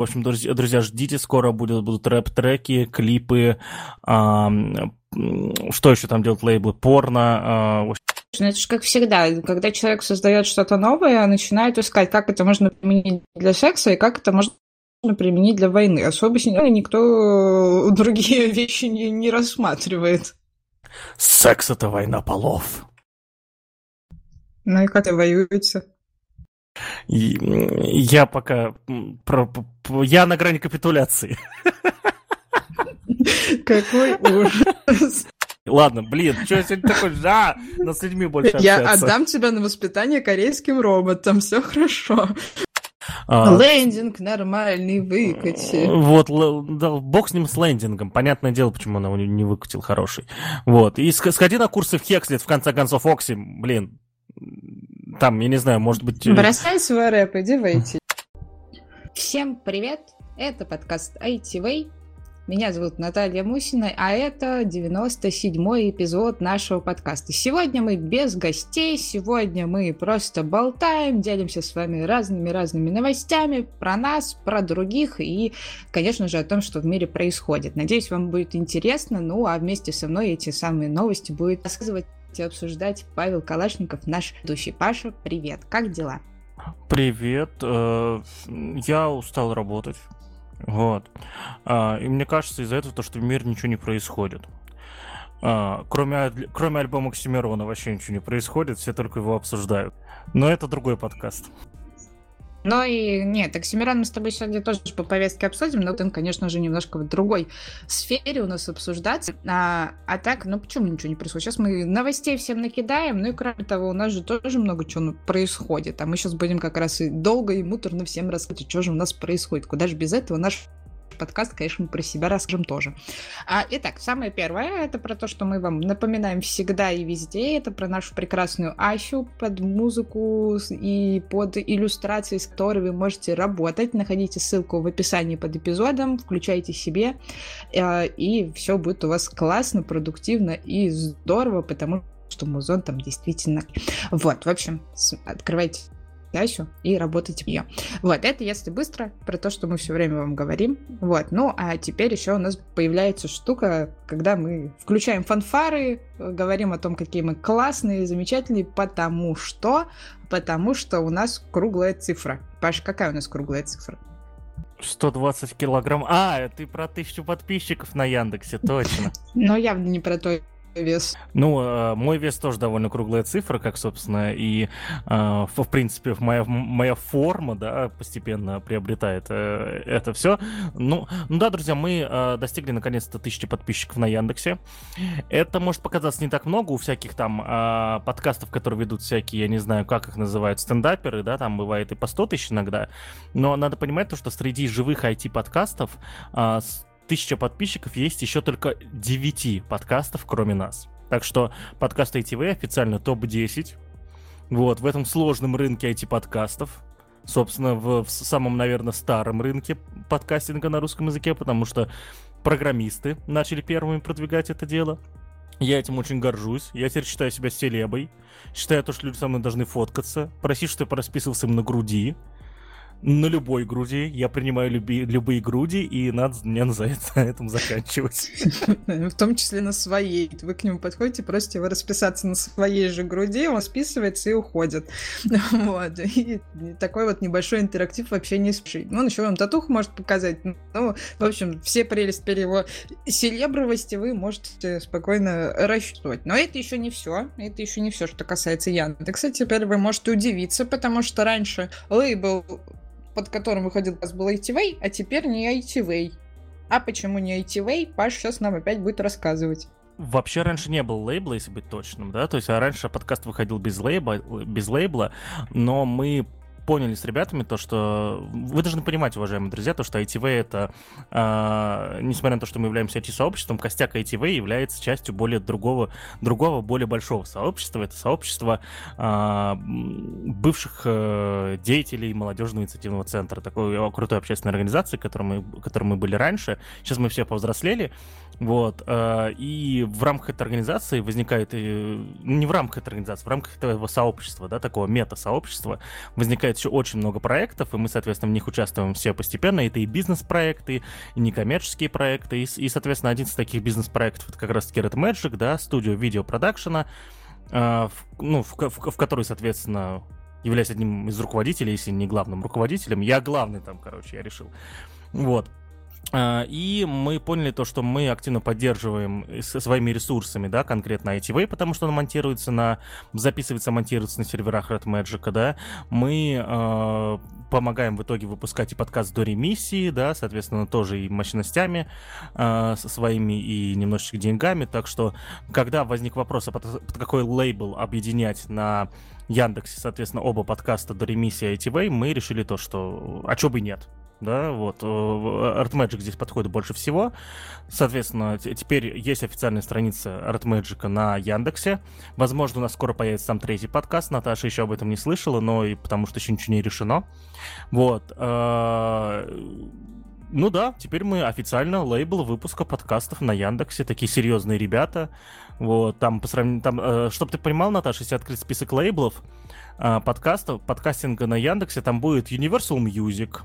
В общем, друзья, друзья ждите, скоро будут, будут рэп-треки, клипы, а, что еще там делают лейблы, порно. А, ну, это же как всегда, когда человек создает что-то новое, начинает искать, как это можно применить для секса и как это можно применить для войны. Особо никто другие вещи не, не рассматривает. Секс — это война полов. Ну и как это воюете? Я пока... Я на грани капитуляции. Какой ужас. Ладно, блин, что я сегодня такой, да, но с людьми больше Я отдам тебя на воспитание корейским роботам, все хорошо. А, Лендинг нормальный выкати. Вот, да, бог с ним с лендингом. Понятное дело, почему он его не выкатил хороший. Вот. И сходи на курсы в Хекслет, в конце концов, Окси, блин, там, я не знаю, может быть... Э, Бросай свой рэп, иди войти. Всем привет, это подкаст ITV. Меня зовут Наталья Мусина, а это 97-й эпизод нашего подкаста. Сегодня мы без гостей, сегодня мы просто болтаем, делимся с вами разными-разными новостями про нас, про других и, конечно же, о том, что в мире происходит. Надеюсь, вам будет интересно, ну а вместе со мной эти самые новости будет рассказывать обсуждать Павел Калашников, наш ведущий. Паша, привет, как дела? Привет, э, я устал работать, вот. А, и мне кажется из-за этого то, что в мире ничего не происходит. А, кроме, кроме альбома Оксимирона вообще ничего не происходит, все только его обсуждают. Но это другой подкаст. Ну и нет, Оксимирон мы с тобой сегодня тоже по повестке обсудим, но он, конечно же, немножко в другой сфере у нас обсуждаться. А, а так, ну почему ничего не происходит? Сейчас мы новостей всем накидаем, ну и кроме того, у нас же тоже много чего происходит. А мы сейчас будем как раз и долго и муторно всем рассказывать, что же у нас происходит. Куда же без этого наш подкаст, конечно, мы про себя расскажем тоже. А, итак, самое первое, это про то, что мы вам напоминаем всегда и везде, это про нашу прекрасную Асю под музыку и под иллюстрации, с которой вы можете работать. Находите ссылку в описании под эпизодом, включайте себе, э, и все будет у вас классно, продуктивно и здорово, потому что музон там действительно... Вот, в общем, открывайте Ясю и работать в нее. Вот, это если быстро, про то, что мы все время вам говорим. Вот, ну, а теперь еще у нас появляется штука, когда мы включаем фанфары, говорим о том, какие мы классные, замечательные, потому что, потому что у нас круглая цифра. Паш, какая у нас круглая цифра? 120 килограмм. А, ты про тысячу подписчиков на Яндексе, точно. Но явно не про то вес? Ну, э, мой вес тоже довольно круглая цифра, как, собственно, и, э, в принципе, моя, моя форма, да, постепенно приобретает э, это все. Ну, ну да, друзья, мы достигли, наконец-то, тысячи подписчиков на Яндексе. Это может показаться не так много у всяких там подкастов, которые ведут всякие, я не знаю, как их называют, стендаперы, да, там бывает и по 100 тысяч иногда. Но надо понимать то, что среди живых IT-подкастов тысяча подписчиков, есть еще только 9 подкастов, кроме нас. Так что подкаст ITV официально топ-10. Вот, в этом сложном рынке IT-подкастов. Собственно, в, в самом, наверное, старом рынке подкастинга на русском языке, потому что программисты начали первыми продвигать это дело. Я этим очень горжусь. Я теперь считаю себя селебой. Считаю то, что люди со мной должны фоткаться. Просить, чтобы я расписывался им на груди на любой груди. Я принимаю люби, любые груди, и надо мне на этом заканчивать. В том числе на своей. Вы к нему подходите, просите его расписаться на своей же груди, он списывается и уходит. Вот. И такой вот небольшой интерактив вообще не спешит. Он еще вам татуху может показать. Ну, в общем, все прелести его селебровости вы можете спокойно рассчитывать. Но это еще не все. Это еще не все, что касается Яндекса. Теперь вы можете удивиться, потому что раньше лейбл под которым выходил у был ITV, а теперь не ITV. А почему не ITV, Паш сейчас нам опять будет рассказывать. Вообще раньше не было лейбла, если быть точным, да, то есть а раньше подкаст выходил без лейбла, без лейбла, но мы поняли с ребятами то, что вы должны понимать, уважаемые друзья, то, что ITV это, э, несмотря на то, что мы являемся IT-сообществом, костяк ITV является частью более другого, другого, более большого сообщества. Это сообщество э, бывших э, деятелей молодежного инициативного центра, такой крутой общественной организации, которой мы, которой мы были раньше. Сейчас мы все повзрослели, Вот. Э, и в рамках этой организации возникает, ну, не в рамках этой организации, в рамках этого сообщества, да, такого мета-сообщества, возникает еще очень много проектов, и мы, соответственно, в них участвуем все постепенно. Это и бизнес-проекты, и некоммерческие проекты, и, и соответственно, один из таких бизнес-проектов это как раз-таки Red Magic, да, студию видеопродакшена, в, ну, в, в, в которой, соответственно, являюсь одним из руководителей, если не главным руководителем. Я главный там, короче, я решил. Вот. А, и мы поняли то, что мы активно поддерживаем своими ресурсами, да, конкретно ITV, потому что он монтируется на, записывается, монтируется на серверах Red Magic, да. Мы э, помогаем в итоге выпускать и подкаст до ремиссии, да, соответственно, тоже и мощностями э, со своими и немножечко деньгами. Так что, когда возник вопрос, а под, под какой лейбл объединять на Яндексе, соответственно, оба подкаста до ремиссии ITV, мы решили то, что а чё бы нет, да, вот. Э, Artmagic здесь подходит больше всего. Соответственно, теперь есть официальная страница Artmagic на Яндексе. Возможно, у нас скоро появится там третий подкаст. Наташа еще об этом не слышала, но и потому что еще ничего не решено. Вот. Э, ну да, теперь мы официально лейбл выпуска подкастов на Яндексе. Такие серьезные ребята. Вот, там по сравнению, там, э, чтобы ты понимал, Наташа, если открыть список лейблов э, подкастов, подкастинга на Яндексе, там будет Universal Music,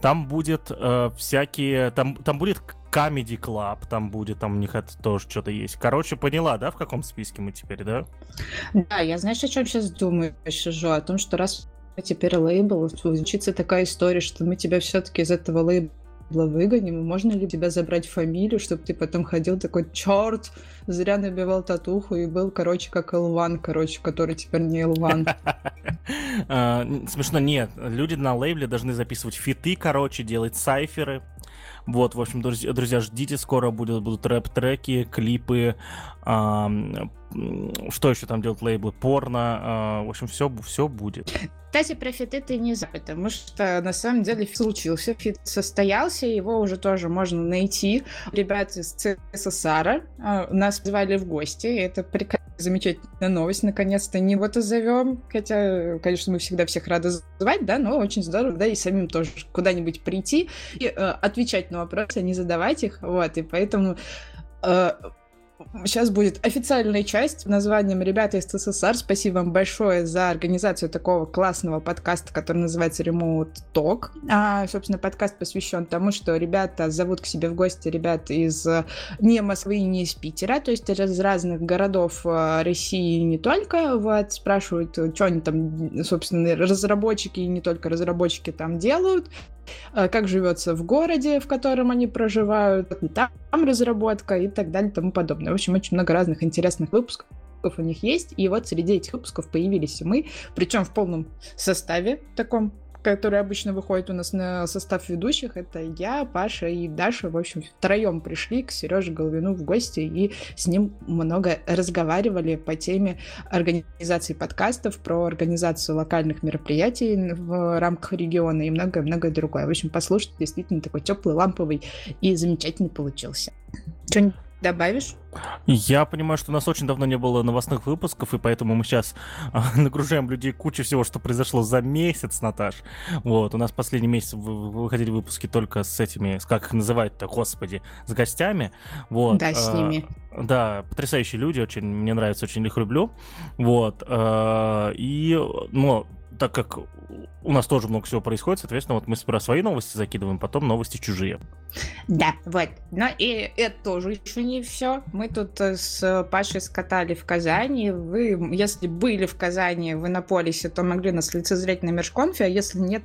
там будет э, всякие, там, там будет Comedy Club, там будет, там у них это тоже что-то есть. Короче, поняла, да, в каком списке мы теперь, да? Да, я знаешь, о чем сейчас думаю, сижу, о том, что раз теперь лейбл, случится такая история, что мы тебя все-таки из этого лейбла выгоним, можно ли тебя забрать фамилию, чтобы ты потом ходил такой, черт, зря набивал татуху и был, короче, как Элван, короче, который теперь не Элван. А, смешно, нет, люди на лейбле должны записывать фиты, короче, делать сайферы, вот, в общем, друзья, друзья ждите, скоро будут, будут рэп-треки, клипы, что еще там делают лейблы, порно, а, в общем, все, все будет. Кстати, про фиты ты не за, потому что на самом деле фит случился, фит состоялся, его уже тоже можно найти. Ребята из CSSSR а, нас звали в гости, это прекрасно замечательная новость, наконец-то не вот зовем, хотя, конечно, мы всегда всех рады звать, да, но очень здорово, да, и самим тоже куда-нибудь прийти и э, отвечать на вопросы, а не задавать их, вот, и поэтому э, Сейчас будет официальная часть названием «Ребята из CSSSR». Спасибо вам большое за организацию такого классного подкаста, который называется Remote Talk. А, собственно, подкаст посвящен тому, что ребята зовут к себе в гости ребят из не Москвы и не из Питера, то есть из разных городов а, России не только. Вот, спрашивают, что они там, собственно, разработчики и не только разработчики там делают. Э, как живется в городе, в котором они проживают, там разработка и так далее и тому подобное. В общем, очень много разных интересных выпусков у них есть, и вот среди этих выпусков появились мы, причем в полном составе таком который обычно выходит у нас на состав ведущих, это я, Паша и Даша. В общем, втроем пришли к Сереже Головину в гости и с ним много разговаривали по теме организации подкастов, про организацию локальных мероприятий в рамках региона и многое-многое другое. В общем, послушать действительно такой теплый, ламповый и замечательный получился. Что-нибудь добавишь? Я понимаю, что у нас очень давно не было новостных выпусков, и поэтому мы сейчас а, нагружаем людей кучей всего, что произошло за месяц, Наташ. Вот, у нас последний месяц выходили выпуски только с этими, как их называют-то, господи, с гостями. Вот. Да, с а, ними. Да, потрясающие люди, очень мне нравится, очень их люблю. Вот. А, и, ну, так как у нас тоже много всего происходит, соответственно, вот мы сперва свои новости закидываем, потом новости чужие. Да, вот. Но и это тоже еще не все. Мы тут э, с Пашей скатали в Казани. Вы, если были в Казани, в Иннополисе, то могли нас лицезреть на Межконфе, а если нет,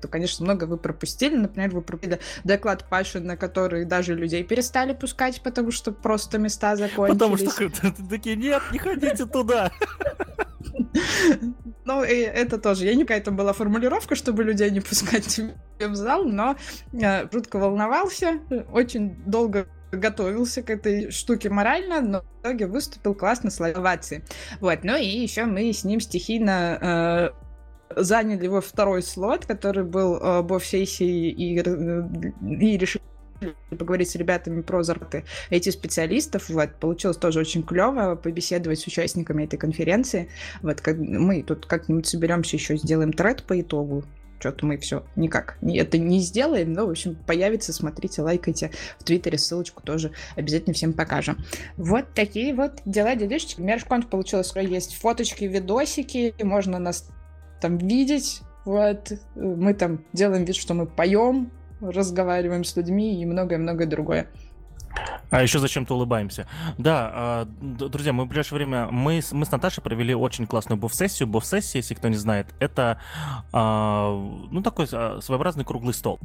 то, конечно, много вы пропустили. Например, вы пропустили доклад Паши, на который даже людей перестали пускать, потому что просто места закончились. Потому что такие, нет, не ходите туда. Ну, и это тоже. Я не какая-то была формулировка, чтобы людей не пускать в зал, но я жутко волновался, очень долго готовился к этой штуке морально, но в итоге выступил классно с овации. Вот, ну и еще мы с ним стихийно э, заняли его второй слот, который был э, сессии и, э, и решили поговорить с ребятами про зарплаты этих специалистов. Вот, получилось тоже очень клево побеседовать с участниками этой конференции. Вот, как, мы тут как-нибудь соберемся еще, сделаем тред по итогу что-то мы все никак это не сделаем, но, в общем, появится, смотрите, лайкайте в Твиттере, ссылочку тоже обязательно всем покажем. Вот такие вот дела, делишки. Мершконф получилось, что есть фоточки, видосики, можно нас там видеть, вот, мы там делаем вид, что мы поем, разговариваем с людьми и многое-многое другое. А еще зачем-то улыбаемся. Да, а, друзья, мы в ближайшее время, мы, мы с Наташей провели очень классную буф-сессию. Буф-сессия, если кто не знает, это, а, ну, такой а, своеобразный круглый стол.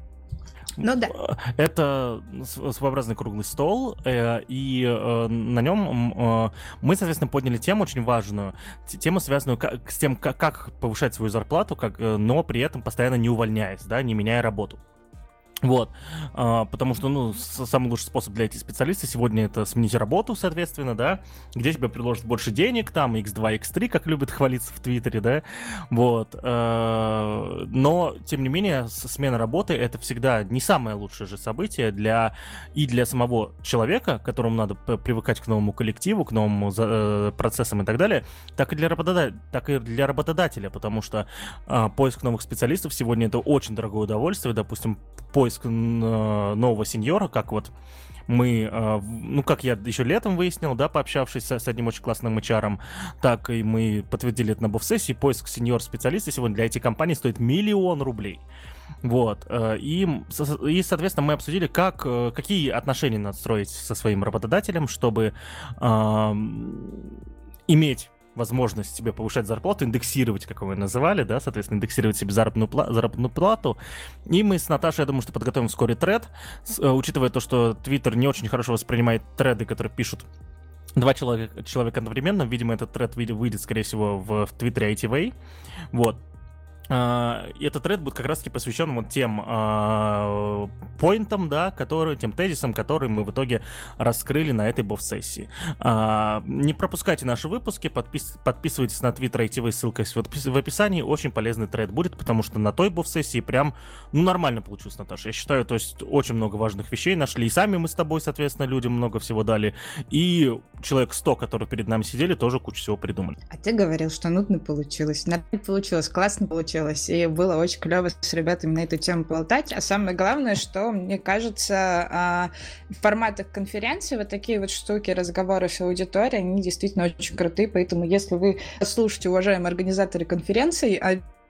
Ну да. Это своеобразный круглый стол, э, и э, на нем э, мы, соответственно, подняли тему очень важную, тему, связанную с тем, как повышать свою зарплату, как, но при этом постоянно не увольняясь, да, не меняя работу. Вот, а, потому что, ну, самый лучший способ для IT-специалиста сегодня это сменить работу, соответственно, да, где тебе предложат больше денег, там, x2, x3, как любят хвалиться в Твиттере, да, вот, а, но, тем не менее, смена работы это всегда не самое лучшее же событие для, и для самого человека, которому надо привыкать к новому коллективу, к новым э, процессам и так далее, так и для, работодателя, так и для работодателя, потому что а, поиск новых специалистов сегодня это очень дорогое удовольствие, допустим, поиск поиск нового сеньора, как вот мы, а, ну, как я еще летом выяснил, да, пообщавшись с одним очень классным HR, так и мы подтвердили это на буф-сессии, поиск сеньор-специалиста сегодня для IT-компании стоит миллион рублей. Вот. Э, и, и, соответственно, мы обсудили, как, э, какие отношения надо строить со своим работодателем, чтобы э, иметь возможность себе повышать зарплату, индексировать, как вы называли, да, соответственно, индексировать себе заработную, пла- заработную плату. И мы с Наташей, я думаю, что подготовим вскоре тред, с, э, учитывая то, что Твиттер не очень хорошо воспринимает треды, которые пишут два человека, человека одновременно. Видимо, этот тред выйдет, скорее всего, в, в Твиттере ITV. Вот. Uh, этот тред будет как раз-таки посвящен вот тем uh, поинтам, да, которые, тем тезисам, которые мы в итоге раскрыли на этой бов-сессии. Uh, не пропускайте наши выпуски, подпис подписывайтесь на Twitter ITV, ссылка есть в описании. Очень полезный тред будет, потому что на той бов-сессии прям, ну, нормально получилось, Наташа. Я считаю, то есть очень много важных вещей нашли. И сами мы с тобой, соответственно, людям много всего дали. И человек 100, которые перед нами сидели, тоже кучу всего придумали. А ты говорил, что нудно получилось. Нормально получилось, классно получилось получилось, и было очень клево с ребятами на эту тему болтать. А самое главное, что, мне кажется, а, в форматах конференции вот такие вот штуки, разговоры с аудиторией, они действительно очень крутые, поэтому если вы слушаете, уважаемые организаторы конференций,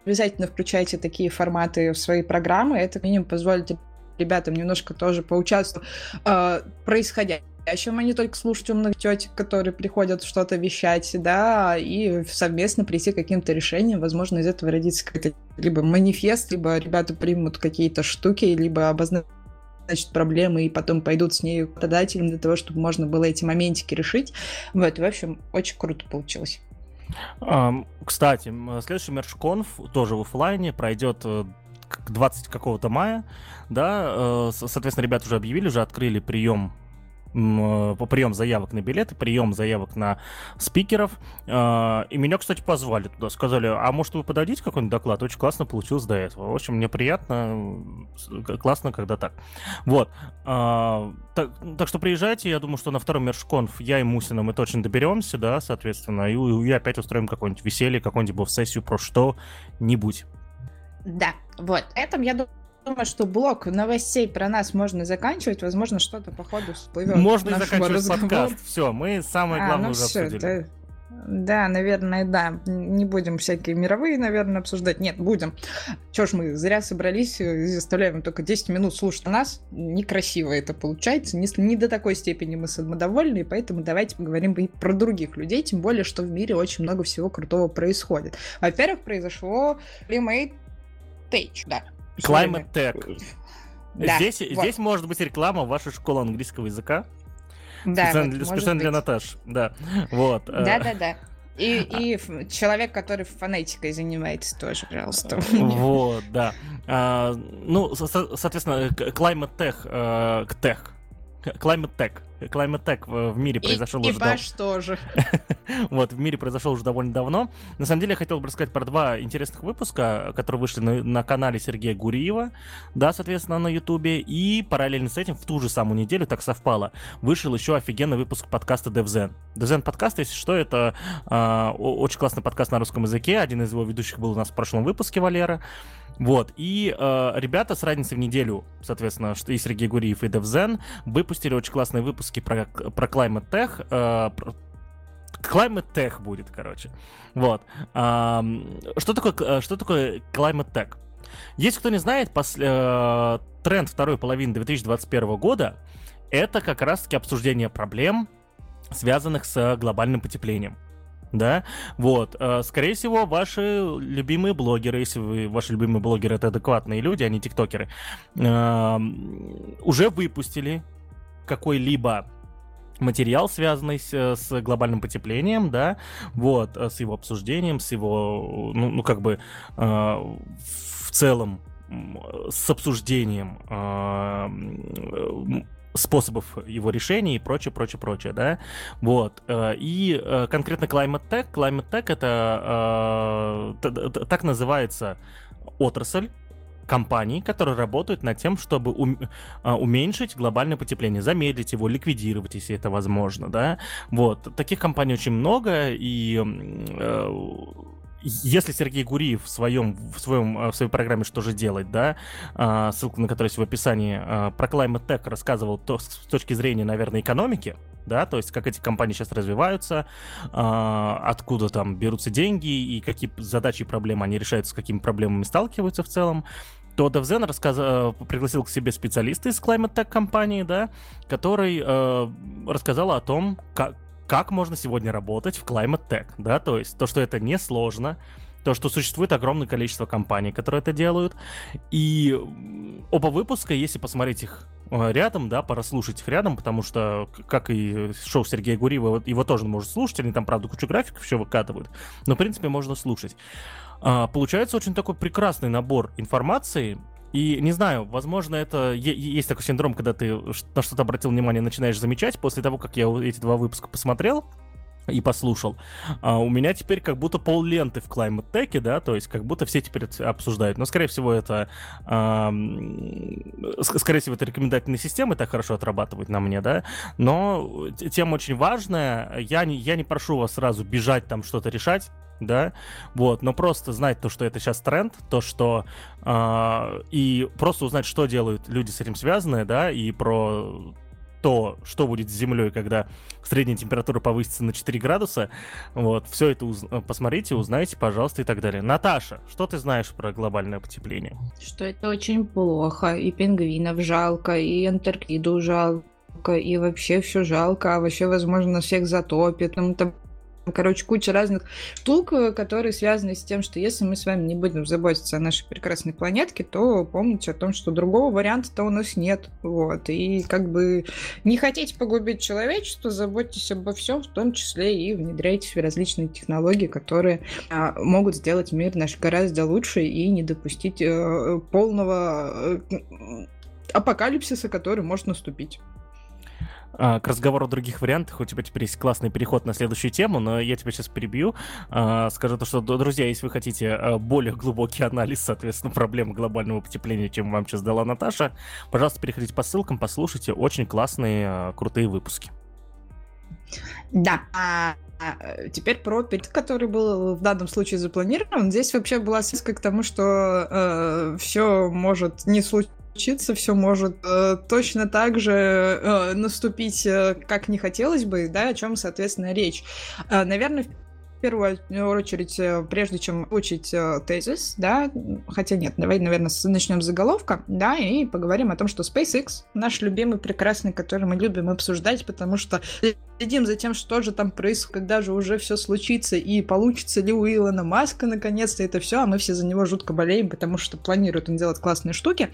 обязательно включайте такие форматы в свои программы, это минимум позволит ребятам немножко тоже поучаствовать э, происходящем по-настоящему, а не только слушать умных тетек, которые приходят что-то вещать, да, и совместно прийти к каким-то решениям. Возможно, из этого родится какой-то либо манифест, либо ребята примут какие-то штуки, либо обозначат проблемы и потом пойдут с ней работодателем для того, чтобы можно было эти моментики решить. Вот, в общем, очень круто получилось. Кстати, следующий мерчконф тоже в офлайне пройдет 20 э, какого-то мая, да, э, соответственно, ребята уже объявили, уже открыли прием прием заявок на билеты, прием заявок на спикеров. Э, и меня, кстати, позвали туда. Сказали, а может вы подадите какой-нибудь доклад? Очень классно получилось до этого. В общем, мне приятно, классно, когда так. Вот. Э, так, так что приезжайте. Я думаю, что на втором Мершконф я и Мусина мы точно доберемся, да, соответственно. И, и опять устроим какое-нибудь веселье, какую-нибудь сессию про что-нибудь. Да, вот. Этом, я думаю, думаю, что блок новостей про нас можно заканчивать. Возможно, что-то по ходу всплывет. Можно и заканчивать разговора. подкаст. Все, мы самое главное а, ну уже все, обсудили. Да. Да, наверное, да. Не будем всякие мировые, наверное, обсуждать. Нет, будем. Чё ж мы зря собрались и заставляем только 10 минут слушать нас. Некрасиво это получается. Не, не до такой степени мы самодовольны, поэтому давайте поговорим и про других людей, тем более, что в мире очень много всего крутого происходит. Во-первых, произошло Remade Stage, да. Climate Tech. Да, здесь, вот. здесь может быть реклама вашей школы английского языка. Да, специально, вот, специально для Наташ. Да, вот. Да, да, да. И, и человек, который фонетикой занимается тоже, пожалуйста. Вот, да. А, ну, соответственно, Climate Tech, э, Tech, Climate Tech. Climate Tech в мире произошел и, уже... И Баш тоже. вот, в мире произошел уже довольно давно. На самом деле, я хотел бы рассказать про два интересных выпуска, которые вышли на, на канале Сергея Гуриева, да, соответственно, на Ютубе, и параллельно с этим в ту же самую неделю, так совпало, вышел еще офигенный выпуск подкаста DevZen. DevZen подкаст, если что, это э, очень классный подкаст на русском языке, один из его ведущих был у нас в прошлом выпуске, Валера, вот, и э, ребята с разницей в неделю, соответственно, что и Сергей Гуриев, и DevZen, выпустили очень классные выпуски про, про Climate Tech, э, про, Climate Tech будет, короче. Вот. А, что такое, э, что такое Climate Tech? Если кто не знает, после, э, тренд второй половины 2021 года это как раз-таки обсуждение проблем, связанных с глобальным потеплением да, вот, э, скорее всего, ваши любимые блогеры, если вы, ваши любимые блогеры это адекватные люди, а не тиктокеры, уже выпустили какой-либо материал, связанный с, с глобальным потеплением, да, вот, э, с его обсуждением, с его, ну, ну как бы, э, в целом, с обсуждением э, способов его решения и прочее, прочее, прочее, да, вот, э, и э, конкретно Climate Tech, Climate Tech это э, так называется отрасль, компаний, которые работают над тем, чтобы уменьшить глобальное потепление, замедлить его, ликвидировать, если это возможно, да. Вот. Таких компаний очень много, и если Сергей Гуриев в своем в своем э, в своей программе что же делать, да, а, ссылка на которую есть в описании, а, про Climate Tech рассказывал то, с точки зрения, наверное, экономики, да, то есть как эти компании сейчас развиваются, а, откуда там берутся деньги и какие задачи и проблемы они решают, с какими проблемами сталкиваются в целом, то DevZen рассказ... Э, пригласил к себе специалиста из Climate Tech компании, да, который э, рассказал о том, как, как можно сегодня работать в Climate Tech, да, то есть то, что это несложно, то, что существует огромное количество компаний, которые это делают, и оба выпуска, если посмотреть их э, рядом, да, пораслушать их рядом, потому что, как и шоу Сергея Гуриева, его тоже можно слушать, они там, правда, кучу графиков еще выкатывают, но, в принципе, можно слушать. А, получается очень такой прекрасный набор информации, и не знаю, возможно, это есть такой синдром, когда ты на что-то обратил внимание, начинаешь замечать. После того, как я эти два выпуска посмотрел, и послушал. А у меня теперь как будто пол ленты в Climate Tech, да, то есть как будто все теперь обсуждают. Но, скорее всего, это... А, скорее всего, это рекомендательные системы так хорошо отрабатывают на мне, да. Но тема очень важная. Я не, я не прошу вас сразу бежать там что-то решать да, вот, но просто знать то, что это сейчас тренд, то, что э, и просто узнать, что делают люди с этим связанные, да, и про то, что будет с Землей, когда средняя температура повысится на 4 градуса, вот, все это уз... посмотрите, узнайте, пожалуйста, и так далее. Наташа, что ты знаешь про глобальное потепление? Что это очень плохо, и пингвинов жалко, и Антарктиду жалко, и вообще все жалко, а вообще, возможно, всех затопит. Ну, там Короче, куча разных штук, э, которые связаны с тем, что если мы с вами не будем заботиться о нашей прекрасной планетке, то помните о том, что другого варианта-то у нас нет. Вот. И как бы не хотите погубить человечество, заботьтесь обо всем, в том числе и внедряйтесь в различные технологии, которые а, могут сделать мир наш гораздо лучше и не допустить а, полного а, апокалипсиса, который может наступить. А, к разговору о других вариантах у тебя теперь есть классный переход на следующую тему, но я тебя сейчас перебью. А, скажу то, что, друзья, если вы хотите а, более глубокий анализ, соответственно, проблемы глобального потепления, чем вам сейчас дала Наташа, пожалуйста, переходите по ссылкам, послушайте очень классные, крутые выпуски. Да, а теперь про перед, который был в данном случае запланирован. Здесь вообще была связка к тому, что э, все может не случиться случиться, все может э, точно так же э, наступить, э, как не хотелось бы, да, о чем, соответственно, речь. Э, наверное, в первую очередь, э, прежде чем учить э, тезис, да, хотя нет, давай, наверное, начнем с заголовка, да, и поговорим о том, что SpaceX, наш любимый, прекрасный, который мы любим обсуждать, потому что следим за тем, что же там происходит, когда же уже все случится, и получится ли у Илона Маска наконец-то это все, а мы все за него жутко болеем, потому что планирует он делать классные штуки.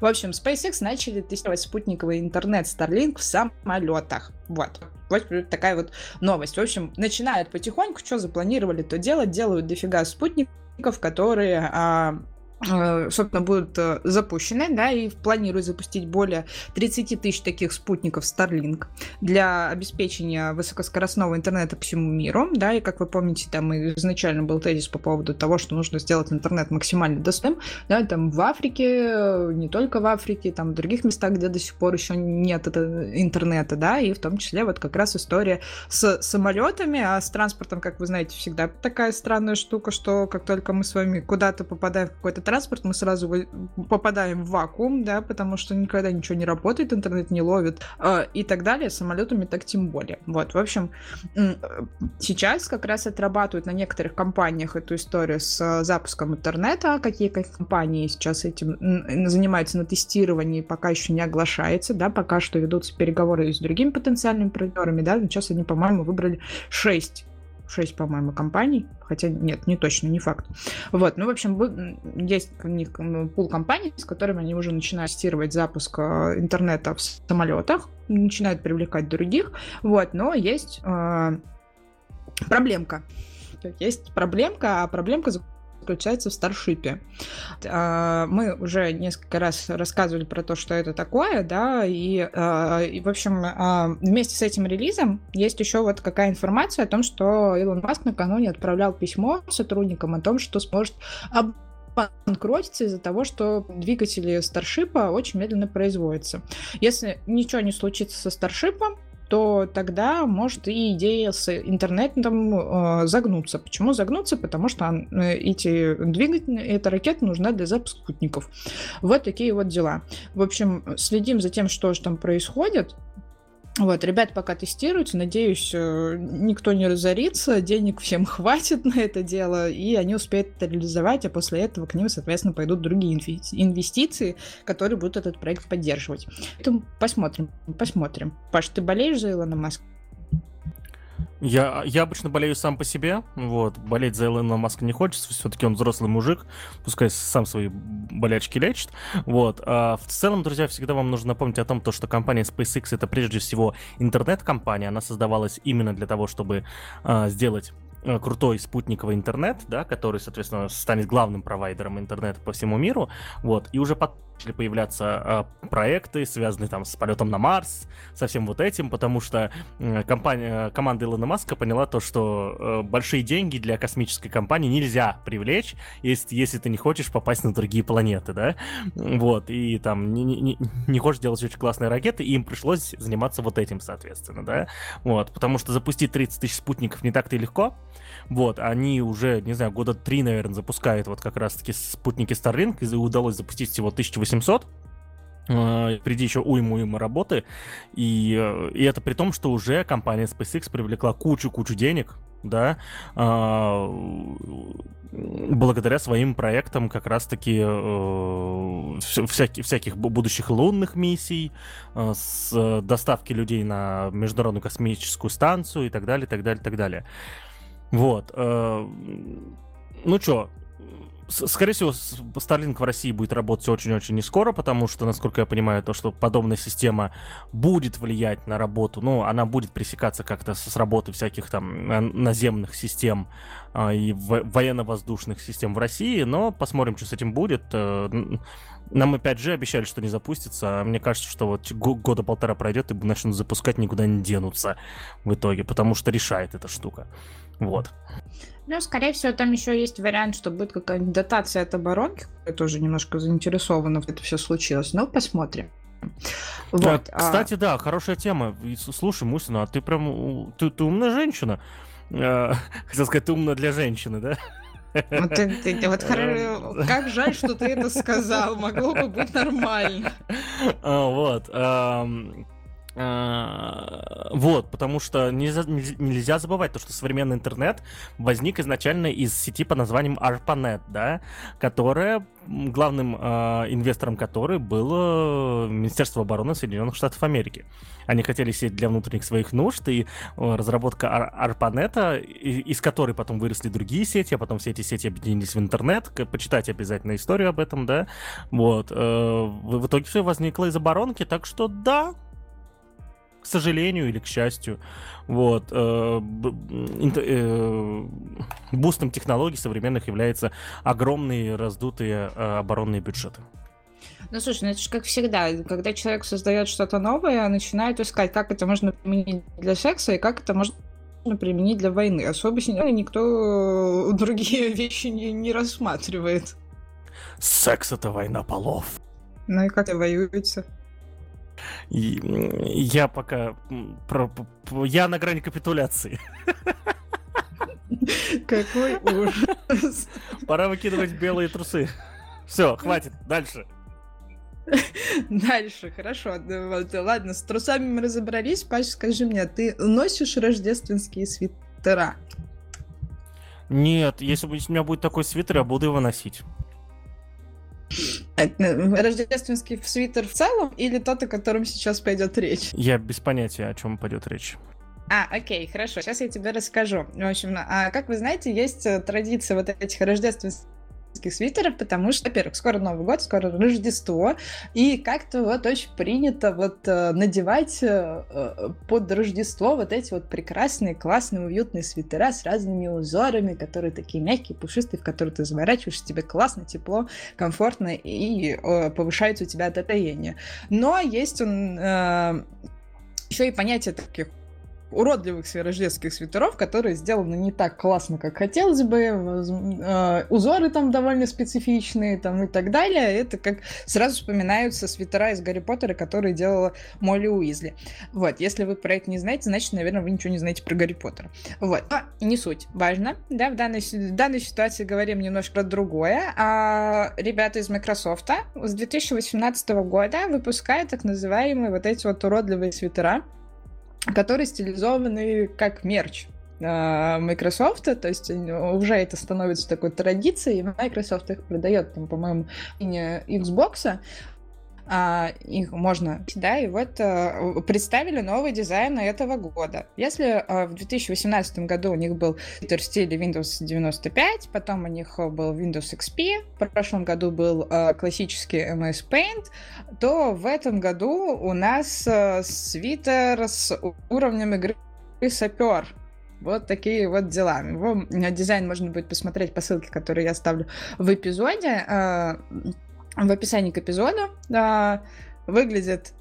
В общем, SpaceX начали тестировать спутниковый интернет Starlink в самолетах. Вот. Вот такая вот новость. В общем, начинают потихоньку, что запланировали, то делать, делают дофига спутников, которые а, собственно, будут э, запущены, да, и планируют запустить более 30 тысяч таких спутников Starlink для обеспечения высокоскоростного интернета по всему миру, да, и как вы помните, там изначально был тезис по поводу того, что нужно сделать интернет максимально доступным, да, там в Африке, э, не только в Африке, там в других местах, где до сих пор еще нет интернета, да, и в том числе вот как раз история с самолетами, а с транспортом, как вы знаете, всегда такая странная штука, что как только мы с вами куда-то попадаем в какой-то транспорт, мы сразу попадаем в вакуум, да, потому что никогда ничего не работает, интернет не ловит э, и так далее, самолетами так тем более. Вот, в общем, сейчас как раз отрабатывают на некоторых компаниях эту историю с запуском интернета, какие компании сейчас этим занимаются на тестировании, пока еще не оглашается, да, пока что ведутся переговоры с другими потенциальными партнерами, да, сейчас они, по-моему, выбрали 6 6, по-моему, компаний, хотя нет, не точно, не факт. Вот, ну, в общем, есть у них пул компаний, с которыми они уже начинают тестировать запуск э, интернета в самолетах, начинают привлекать других, вот, но есть э, проблемка. Есть проблемка, а проблемка заключается в старшипе. А, мы уже несколько раз рассказывали про то, что это такое, да, и, а, и в общем, а, вместе с этим релизом есть еще вот какая информация о том, что Илон Маск накануне отправлял письмо сотрудникам о том, что сможет банкротиться из-за того, что двигатели Старшипа очень медленно производятся. Если ничего не случится со Старшипом, то тогда может и идея с интернетом э, загнуться. Почему загнуться? Потому что э, эти двигатели, эта ракета нужна для запуска спутников. Вот такие вот дела. В общем, следим за тем, что же там происходит. Вот, ребят пока тестируются, надеюсь, э, никто не разорится, денег всем хватит на это дело, и они успеют это реализовать, а после этого к ним, соответственно, пойдут другие инвестиции, которые будут этот проект поддерживать. Поэтому посмотрим, посмотрим. Паш, ты болеешь за Илона Маска? Я, я обычно болею сам по себе, вот, болеть за Илона Маска не хочется, все-таки он взрослый мужик, пускай сам свои болячки лечит, вот. А в целом, друзья, всегда вам нужно напомнить о том, то, что компания SpaceX это прежде всего интернет-компания, она создавалась именно для того, чтобы а, сделать Э, крутой спутниковый интернет, да, который, соответственно, станет главным провайдером интернета по всему миру, вот, и уже потом появляться э, проекты, связанные там с полетом на Марс, со всем вот этим, потому что э, компания, команда Илона Маска поняла то, что э, большие деньги для космической компании нельзя привлечь, если, если ты не хочешь попасть на другие планеты, да, вот, и там не, не, не хочешь делать очень классные ракеты, и им пришлось заниматься вот этим, соответственно, да, вот, потому что запустить 30 тысяч спутников не так-то и легко, вот, они уже, не знаю, года три, наверное, запускают вот как раз-таки спутники Starlink, и удалось запустить всего 1800. Uh, впереди еще уйма-уйма работы, и, э, и это при том, что уже компания SpaceX привлекла кучу-кучу денег, да, uh, благодаря своим проектам как раз-таки uh, всяких, всяких будущих лунных миссий, uh, с доставки людей на Международную космическую станцию и так далее, так далее, так далее. Вот. Э, ну что, скорее всего, Starlink в России будет работать очень-очень не скоро, потому что, насколько я понимаю, то, что подобная система будет влиять на работу, ну, она будет пресекаться как-то с работы всяких там наземных систем а, и военно-воздушных систем в России, но посмотрим, что с этим будет. Э, нам опять же обещали, что не запустится, а мне кажется, что вот года полтора пройдет и начнут запускать, никуда не денутся в итоге, потому что решает эта штука. Вот. Ну, скорее всего, там еще есть вариант, что будет какая-нибудь дотация от оборонки. Я тоже немножко заинтересована, это все случилось. Но посмотрим. Вот. Да, кстати, а... да, хорошая тема. Слушай, Мусина, а ты прям ты, ты умная женщина. А, хотел сказать, ты умная для женщины, да? Вот, ты, ты, вот э, как жаль, что ты это сказал. Могло бы быть нормально. А, вот. А, вот, потому что нельзя, нельзя забывать то, что современный интернет возник изначально из сети под названием ARPANET, да, которая, главным э, инвестором которой было Министерство обороны Соединенных Штатов Америки. Они хотели сеть для внутренних своих нужд, и разработка ARPANET, из которой потом выросли другие сети, а потом все эти сети объединились в интернет. Почитайте обязательно историю об этом, да. Вот. Э, в итоге все возникло из оборонки, так что да, к сожалению или к счастью. Вот. Э, э, бустом технологий современных являются огромные раздутые э, оборонные бюджеты. Ну, слушай, ну это же как всегда, когда человек создает что-то новое, начинает искать, как это можно применить для секса и как это можно применить для войны. Особо никто другие вещи не, не рассматривает. Секс — это война полов. Ну и как вы воюете? И, я пока... Про, я на грани капитуляции. Какой ужас. Пора выкидывать белые трусы. Все, хватит, дальше. Дальше, хорошо. Вот, ладно, с трусами мы разобрались. Паш, скажи мне, ты носишь рождественские свитера? Нет, если у меня будет такой свитер, я буду его носить. Э, рождественский свитер в целом или тот, о котором сейчас пойдет речь? Я без понятия, о чем пойдет речь. А, окей, хорошо. Сейчас я тебе расскажу. В общем, а, как вы знаете, есть э, традиция вот этих рождественских свитеров, потому что, во-первых, скоро Новый год, скоро Рождество, и как-то вот очень принято вот э, надевать э, э, под Рождество вот эти вот прекрасные, классные, уютные свитера с разными узорами, которые такие мягкие, пушистые, в которые ты заворачиваешься, тебе классно, тепло, комфортно и э, повышает у тебя татаение. Но есть он еще и понятие таких уродливых рождественских свитеров, которые сделаны не так классно, как хотелось бы, э, узоры там довольно специфичные там и так далее. Это как сразу вспоминаются свитера из Гарри Поттера, которые делала Молли Уизли. Вот, если вы про это не знаете, значит, наверное, вы ничего не знаете про Гарри Поттера. Вот, но не суть. Важно, да, в данной, в данной ситуации говорим немножко про другое. А ребята из Microsoft с 2018 года выпускают так называемые вот эти вот уродливые свитера, которые стилизованы как мерч. А, Microsoft, то есть уже это становится такой традицией, Microsoft их продает, там, по-моему, Xbox, а, их можно, да, и вот а, представили новый дизайн этого года. Если а, в 2018 году у них был в стиле Windows 95, потом у них был Windows XP, в прошлом году был а, классический MS Paint, то в этом году у нас а, свитер с уровнем игры сапер. Вот такие вот дела. Его дизайн можно будет посмотреть по ссылке, которую я оставлю в эпизоде. В описании к эпизоду. Да, выглядит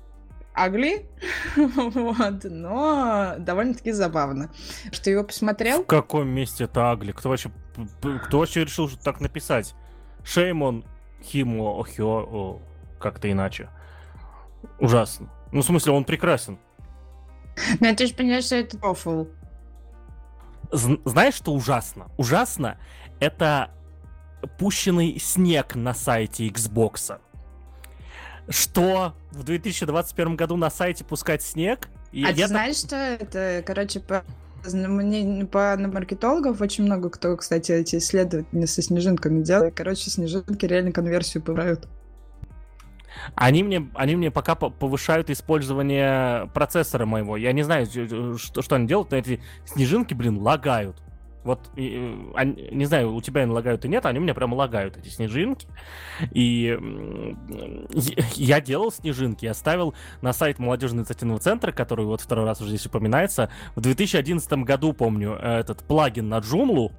агли, вот, но довольно-таки забавно. Что его посмотрел? В каком месте это агли? Кто вообще, кто вообще решил так написать? Шеймон Химо Охио, как-то иначе. Ужасно. Ну, в смысле, он прекрасен. Ну, ты же понимаешь, что это тофл. Знаешь, что ужасно? Ужасно — это пущенный снег на сайте Xbox. Что в 2021 году на сайте пускать снег? И а ты знаешь, что это, короче, по мне по на маркетологов очень много кто, кстати, эти исследования со снежинками делает. Короче, снежинки реально конверсию повышают. Они мне, они мне пока повышают использование процессора моего. Я не знаю, что, что они делают, но эти снежинки, блин, лагают. Вот, и, они, не знаю, у тебя они лагают и нет, они у меня прям лагают, эти снежинки. И я делал снежинки, я ставил на сайт молодежного инициативного центра, который вот второй раз уже здесь упоминается. В 2011 году, помню, этот плагин на Joomla,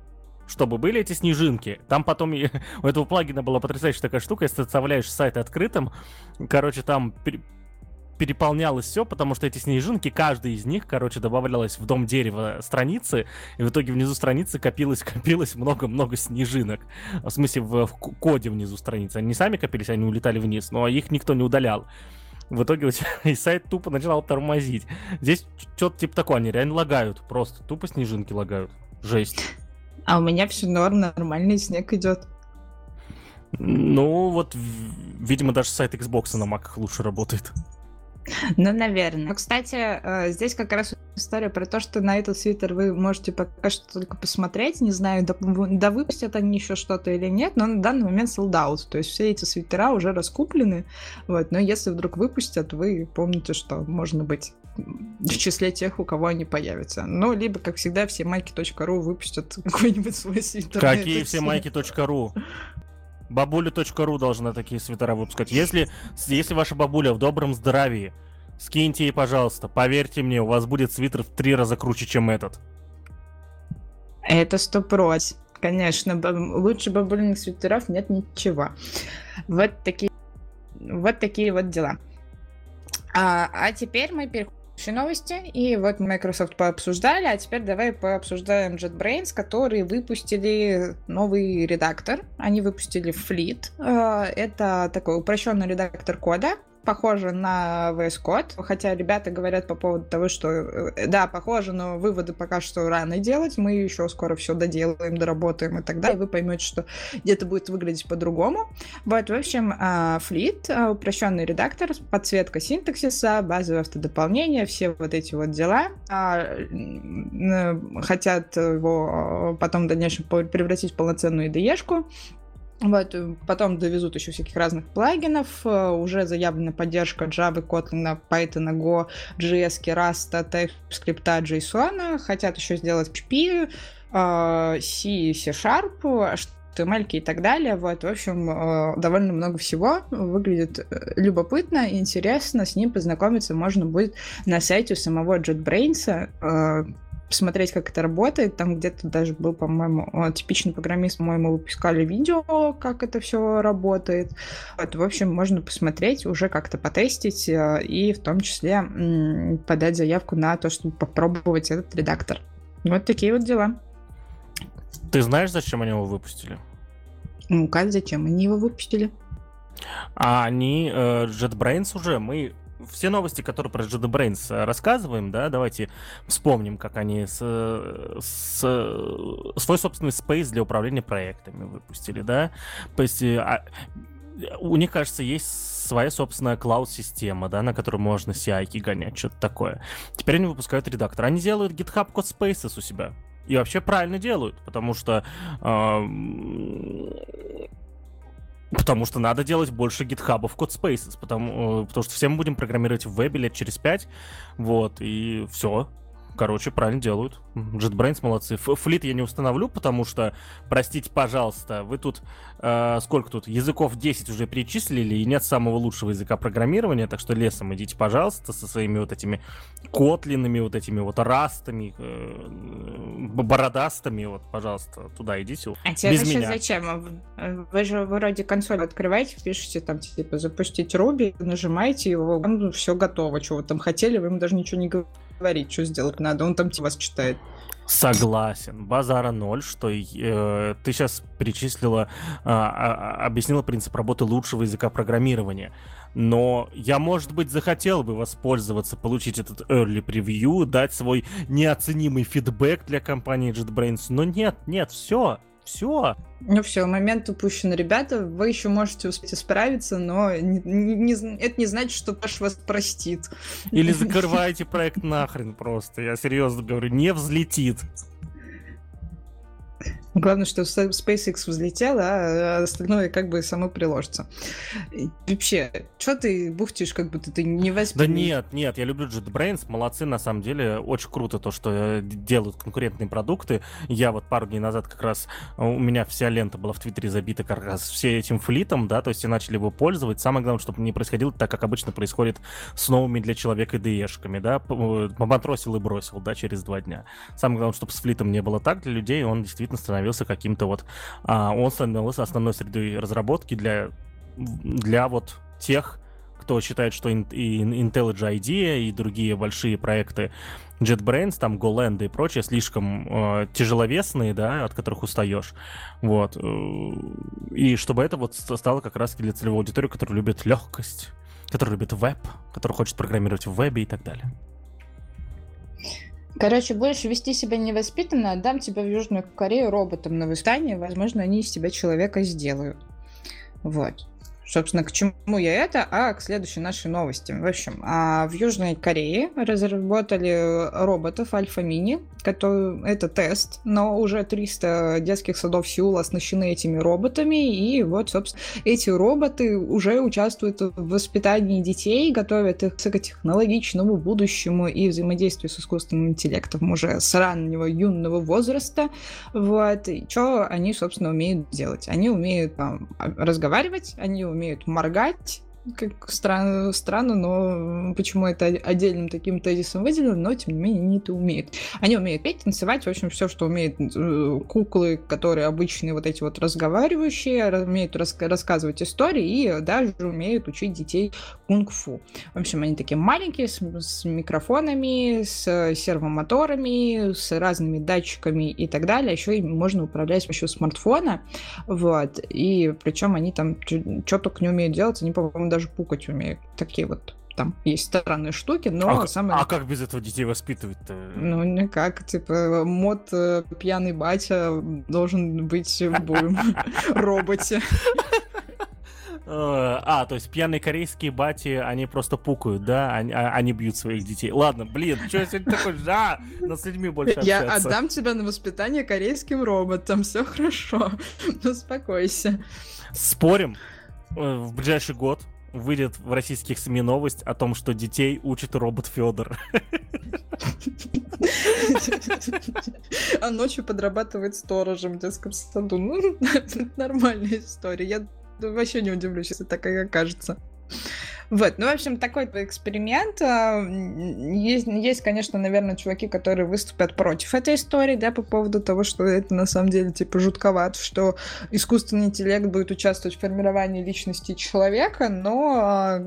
чтобы были эти снежинки. Там потом у этого плагина была потрясающая такая штука, если ты оставляешь сайт открытым, короче, там переполнялось все, потому что эти снежинки, каждый из них, короче, добавлялась в дом дерева страницы, и в итоге внизу страницы копилось, копилось много-много снежинок. В смысле, в, в коде внизу страницы. Они не сами копились, они улетали вниз, но их никто не удалял. В итоге у тебя и сайт тупо начинал тормозить. Здесь что-то типа такое, они реально лагают, просто тупо снежинки лагают. Жесть. А у меня все норм, нормальный снег идет. Ну, вот, видимо, даже сайт Xbox на Mac лучше работает. Ну, наверное. Но, кстати, э, здесь как раз история про то, что на этот свитер вы можете пока что только посмотреть. Не знаю, да, да выпустят они еще что-то или нет, но на данный момент sold out. То есть все эти свитера уже раскуплены. Вот. Но если вдруг выпустят, вы помните, что можно быть в числе тех, у кого они появятся. Ну, либо, как всегда, все майки.ру выпустят какой-нибудь свой свитер. Какие все майки.ру? Бабуля.ру должна такие свитера выпускать. Если, если ваша бабуля в добром здравии скиньте ей, пожалуйста. Поверьте мне, у вас будет свитер в три раза круче, чем этот. Это сто. Конечно, лучше бабулиных свитеров нет ничего. Вот такие, вот такие вот дела. А, а теперь мы переходим новости. И вот Microsoft пообсуждали, а теперь давай пообсуждаем JetBrains, которые выпустили новый редактор. Они выпустили Fleet. А, это такой упрощенный редактор кода, похоже на VS Code, хотя ребята говорят по поводу того, что э, да, похоже, но выводы пока что рано делать, мы еще скоро все доделаем, доработаем и так далее, вы поймете, что где-то будет выглядеть по-другому. Вот, в общем, а, Fleet, а, упрощенный редактор, подсветка синтаксиса, базовое автодополнение, все вот эти вот дела, а, хотят его потом в дальнейшем превратить в полноценную IDE-шку, вот, э, потом довезут еще всяких разных плагинов. Э, уже заявлена поддержка Java, Kotlin, Python, Go, JS, Rust, TypeScript, JSON. Хотят еще сделать PHP, э, C, C-Sharp, HTML и так далее. Вот, в общем, довольно много всего. Выглядит любопытно, интересно. С ним познакомиться можно будет на сайте самого JetBrains посмотреть, как это работает. Там где-то даже был, по-моему, типичный программист, по-моему, выпускали видео, как это все работает. Вот, в общем, можно посмотреть, уже как-то потестить э, и в том числе подать заявку на то, чтобы попробовать этот редактор. Вот такие вот дела. Ты знаешь, зачем они его выпустили? Ну, как зачем они его выпустили? А они, э, JetBrains уже, мы все новости, которые про JetBrains э, рассказываем, да, давайте вспомним, как они с, с, свой собственный спейс для управления проектами выпустили, да. То есть э, а, у них, кажется, есть своя собственная клауд-система, да, на которую можно ci гонять, что-то такое. Теперь они выпускают редактор. Они делают GitHub Codespaces у себя. И вообще правильно делают, потому что э, Потому что надо делать больше гитхабов Codespaces, потому, э, потому что все мы будем программировать в вебе лет через пять, вот, и все. Короче, правильно делают. JetBrains молодцы. Флит я не установлю, потому что, простите, пожалуйста, вы тут, э, сколько тут, языков 10 уже перечислили, и нет самого лучшего языка программирования, так что лесом идите, пожалуйста, со своими вот этими котлинами, вот этими вот растами, э, бородастами, вот, пожалуйста, туда идите. А тебе без меня. зачем? Вы же вроде консоль открываете, пишете там, типа, запустить Ruby, нажимаете его, вам все готово, чего вы там хотели, вы ему даже ничего не говорите говорить, что сделать надо. Он там вас читает. Согласен. Базара ноль, что э, ты сейчас перечислила, э, объяснила принцип работы лучшего языка программирования. Но я, может быть, захотел бы воспользоваться, получить этот early preview, дать свой неоценимый фидбэк для компании JetBrains. Но нет, нет, все, все. Ну все, момент упущен, ребята. Вы еще можете успеть исправиться, но не, не, это не значит, что Паш вас простит. Или закрывайте проект нахрен просто. Я серьезно говорю, не взлетит. Главное, что SpaceX взлетел, а остальное как бы само приложится. И вообще, что ты бухтишь, как будто ты не воспитан? Да нет, нет, я люблю JetBrains, молодцы, на самом деле, очень круто то, что э, делают конкурентные продукты. Я вот пару дней назад как раз, э, у меня вся лента была в Твиттере забита как раз все этим флитом, да, то есть все начали его пользовать. Самое главное, чтобы не происходило так, как обычно происходит с новыми для человека IDE-шками, да, э, поматросил и бросил, да, через два дня. Самое главное, чтобы с флитом не было так для людей, он действительно становился каким-то вот... А, он становился основной средой разработки для, для вот тех, кто считает, что IntelliJ IDEA и другие большие проекты JetBrains, там GoLand и прочее слишком э, тяжеловесные, да, от которых устаешь. Вот. Э, и чтобы это вот стало как раз для целевой аудитории, которая любит легкость, которая любит веб, которая хочет программировать в вебе и так далее. Короче, больше вести себя невоспитанно, отдам тебя в Южную Корею роботом на восстание, возможно, они из тебя человека сделают. Вот. Собственно, к чему я это? А к следующей нашей новости. В общем, а в Южной Корее разработали роботов Альфа-Мини, который это тест, но уже 300 детских садов Сеула оснащены этими роботами, и вот, собственно, эти роботы уже участвуют в воспитании детей, готовят их к высокотехнологичному будущему и взаимодействию с искусственным интеллектом уже с раннего юного возраста. Вот. И что они, собственно, умеют делать? Они умеют там, разговаривать, они умеют умеют моргать, как странно, странно, но почему это отдельным таким тезисом выделено, но тем не менее они это умеют. Они умеют петь, танцевать, в общем, все, что умеют э, куклы, которые обычные вот эти вот разговаривающие, умеют рас рассказывать истории и даже умеют учить детей кунг-фу. В общем, они такие маленькие, с, с микрофонами, с сервомоторами, с разными датчиками и так далее. Еще им можно управлять с помощью смартфона. Вот. И причем они там что только не умеют делать, они, по-моему, даже пукать умеют. Такие вот там есть странные штуки, но а, самое... А как без этого детей воспитывать-то? Ну, никак. Типа, мод э, пьяный батя должен быть в роботе. Э, а, то есть пьяные корейские бати, они просто пукают, да? Они, а, они бьют своих детей. Ладно, блин, что я сегодня такой, да, но с людьми больше общаться. Я отдам тебя на воспитание корейским роботам, все хорошо. Успокойся. Спорим, э, в ближайший год выйдет в российских СМИ новость о том, что детей учит робот Федор. А ночью подрабатывает сторожем в детском саду. Ну, нормальная история. Я вообще не удивлюсь, если так и окажется. Вот, ну, в общем, такой эксперимент. А, есть, есть, конечно, наверное, чуваки, которые выступят против этой истории, да, по поводу того, что это на самом деле, типа, жутковато, что искусственный интеллект будет участвовать в формировании личности человека, но, а,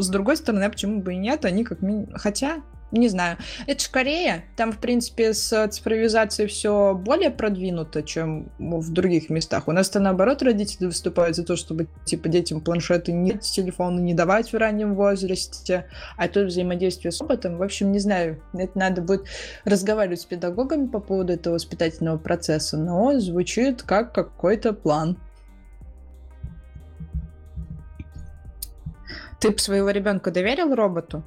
с другой стороны, а почему бы и нет, они как минимум... Хотя, не знаю. Это же Корея. Там, в принципе, с цифровизацией все более продвинуто, чем в других местах. У нас-то, наоборот, родители выступают за то, чтобы, типа, детям планшеты не телефоны не давать в раннем возрасте, а тут взаимодействие с роботом. В общем, не знаю. Это надо будет разговаривать с педагогами по поводу этого воспитательного процесса, но звучит как какой-то план. Ты бы своего ребенка доверил роботу?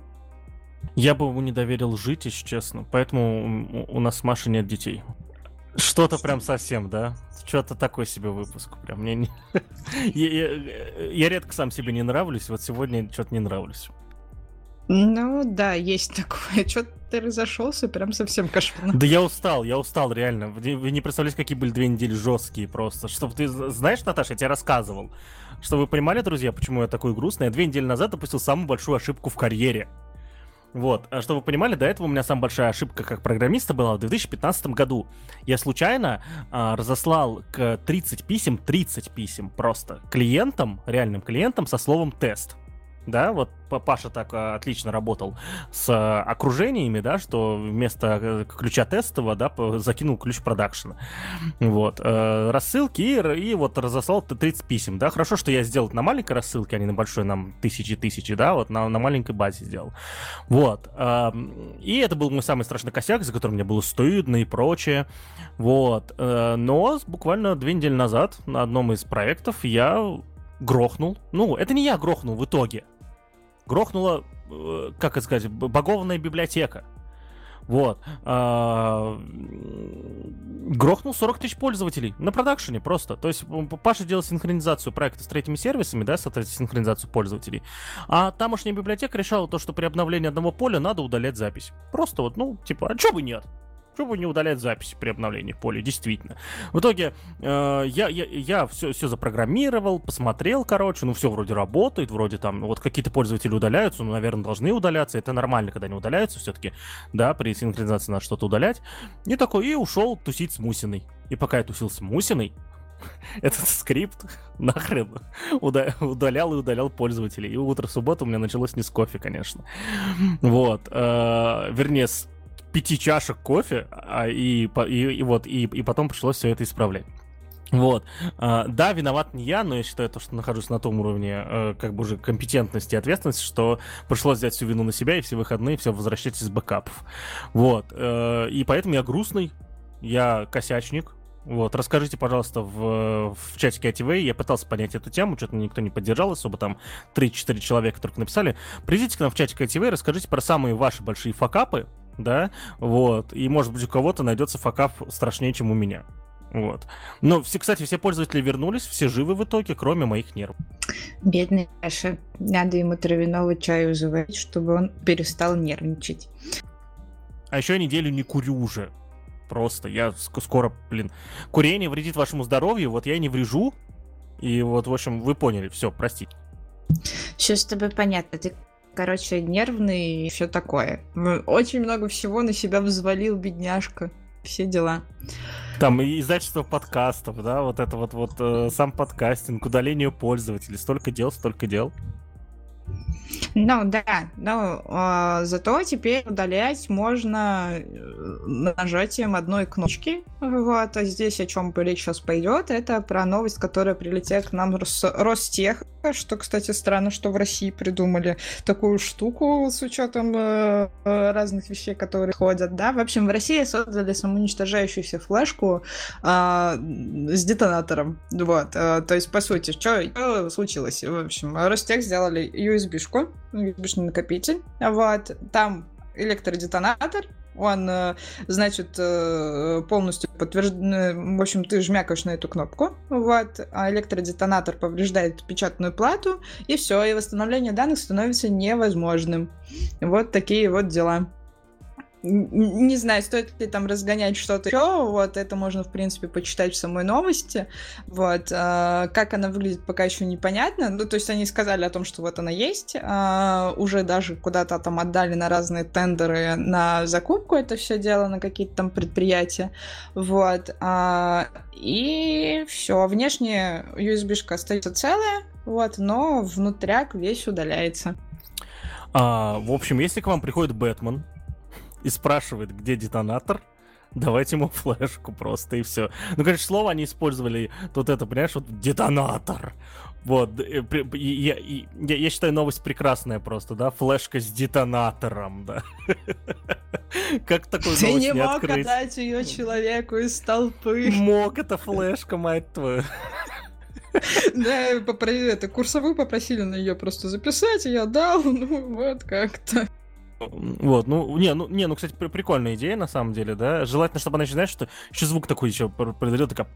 Я бы ему не доверил жить, если честно. Поэтому у нас с Машей нет детей. Что-то прям совсем, да? Что-то такой себе выпуск. Прям мне не... я, я, я редко сам себе не нравлюсь, вот сегодня что-то не нравлюсь. Ну да, есть такое. Что ты разошелся, прям совсем кошмарно. Да я устал, я устал, реально. Вы не представляете, какие были две недели жесткие просто. Чтобы ты знаешь, Наташа, я тебе рассказывал. Чтобы вы понимали, друзья, почему я такой грустный. Я две недели назад допустил самую большую ошибку в карьере. Вот, а чтобы вы понимали, до этого у меня самая большая ошибка как программиста была в 2015 году. Я случайно а, разослал к 30 писем, 30 писем просто клиентам, реальным клиентам со словом тест да, вот Паша так а, отлично работал с а, окружениями, да, что вместо э, ключа тестового, да, закинул ключ продакшена. Вот. Э, рассылки и, и вот разослал 30 писем, да. Хорошо, что я сделал на маленькой рассылке, а не на большой, нам тысячи-тысячи, да, вот на, на маленькой базе сделал. Вот. И это был мой самый страшный косяк, за которым мне было стыдно и прочее. Вот. Э, но буквально две недели назад на одном из проектов я грохнул. Ну, это не я грохнул в итоге грохнула, э, как это сказать, богованная библиотека. Вот. А, грохнул 40 тысяч пользователей на продакшене просто. То есть Паша делал синхронизацию проекта с третьими сервисами, да, соответственно, синхронизацию пользователей. А тамошняя библиотека решала то, что при обновлении одного поля надо удалять запись. Просто вот, ну, типа, а чё бы нет? Чтобы не удалять записи при обновлении в поле, действительно. В итоге э, я, я, я все, все запрограммировал, посмотрел, короче, ну все вроде работает, вроде там, вот какие-то пользователи удаляются, ну, наверное, должны удаляться, это нормально, когда они удаляются все-таки, да, при синхронизации надо что-то удалять. И такой, и ушел тусить с Мусиной. И пока я тусил с Мусиной, этот скрипт нахрен удалял и удалял пользователей. И утро субботы у меня началось не с кофе, конечно. Вот. Э, вернее, с пяти чашек кофе, а, и, и, и вот, и, и потом пришлось все это исправлять. Вот. А, да, виноват не я, но я считаю, то, что нахожусь на том уровне э, как бы уже компетентности и ответственности, что пришлось взять всю вину на себя и все выходные все возвращать из бэкапов. Вот. Э, и поэтому я грустный, я косячник, вот, расскажите, пожалуйста, в, в чатике ITV, я пытался понять эту тему, что-то никто не поддержал особо, там 3-4 человека только написали. Придите к нам в чатик ITV, расскажите про самые ваши большие факапы, да, вот, и, может быть, у кого-то найдется факап страшнее, чем у меня. Вот. Но, все, кстати, все пользователи вернулись, все живы в итоге, кроме моих нервов. Бедный Саша. Надо ему травяного чаю заварить, чтобы он перестал нервничать. А еще я неделю не курю уже. Просто я скоро, блин, курение вредит вашему здоровью, вот я не врежу. И вот, в общем, вы поняли, все, простите. Все с тобой понятно. Ты, короче, нервный и все такое. Очень много всего на себя взвалил, бедняжка. Все дела. Там и издательство подкастов, да, вот это вот, вот э, сам подкастинг, удаление пользователей. Столько дел, столько дел. Ну да, но э, зато теперь удалять можно э, нажатием одной кнопки. Вот, а здесь о чем речь сейчас пойдет, это про новость, которая прилетела к нам с Ростех, что, кстати, странно, что в России придумали такую штуку с учетом э, э, разных вещей, которые ходят, да. В общем, в России создали самоуничтожающуюся флешку э, с детонатором, вот. Э, то есть, по сути, что случилось? В общем, Ростех сделали USB-шку, USB-шный накопитель, вот. Там электродетонатор, он, э, значит, э, полностью подтвержден, в общем, ты жмякаешь на эту кнопку, вот, а электродетонатор повреждает печатную плату, и все, и восстановление данных становится невозможным. Вот такие вот дела не знаю, стоит ли там разгонять что-то еще, вот, это можно, в принципе, почитать в самой новости, вот, а, как она выглядит, пока еще непонятно, ну, то есть они сказали о том, что вот она есть, а, уже даже куда-то там отдали на разные тендеры на закупку это все дело, на какие-то там предприятия, вот, а, и все, внешне USB-шка остается целая, вот, но внутряк весь удаляется. А, в общем, если к вам приходит Бэтмен, и спрашивает, где детонатор, давайте ему флешку просто и все. Ну, конечно, слово они использовали, тут это, понимаешь, вот детонатор. Вот, э, я, я, я считаю новость прекрасная просто, да, флешка с детонатором, да. Как такой Ты не мог отдать ее человеку из толпы. Мог, это флешка, мать твою. Да, это курсовую попросили на ее просто записать, я дал, ну вот как-то. Вот, ну, не, ну, не, ну, кстати, при- прикольная идея, на самом деле, да. Желательно, чтобы она еще, знаешь, что еще звук такой еще производил, такая